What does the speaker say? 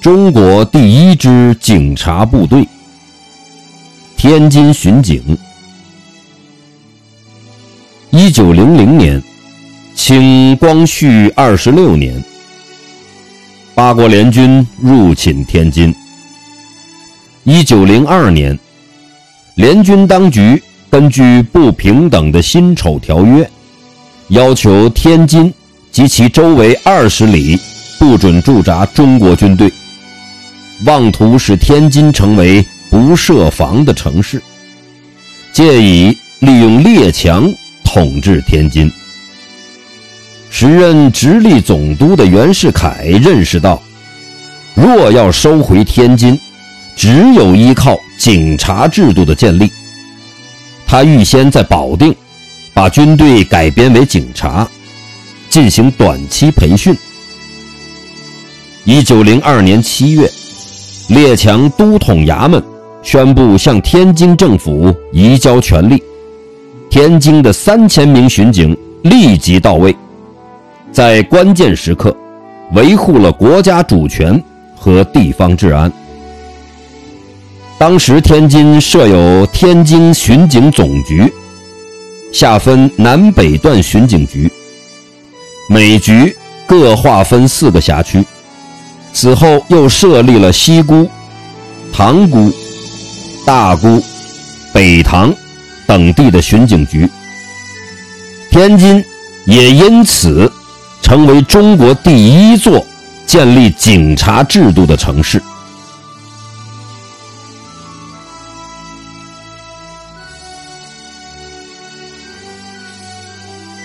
中国第一支警察部队——天津巡警。一九零零年，清光绪二十六年，八国联军入侵天津。一九零二年，联军当局根据不平等的辛丑条约，要求天津及其周围二十里不准驻扎中国军队。妄图使天津成为不设防的城市，借以利用列强统治天津。时任直隶总督的袁世凯认识到，若要收回天津，只有依靠警察制度的建立。他预先在保定把军队改编为警察，进行短期培训。一九零二年七月。列强都统衙门宣布向天津政府移交权力，天津的三千名巡警立即到位，在关键时刻维护了国家主权和地方治安。当时天津设有天津巡警总局，下分南北段巡警局，每局各划分四个辖区。此后又设立了西沽、塘沽、大沽、北塘等地的巡警局，天津也因此成为中国第一座建立警察制度的城市。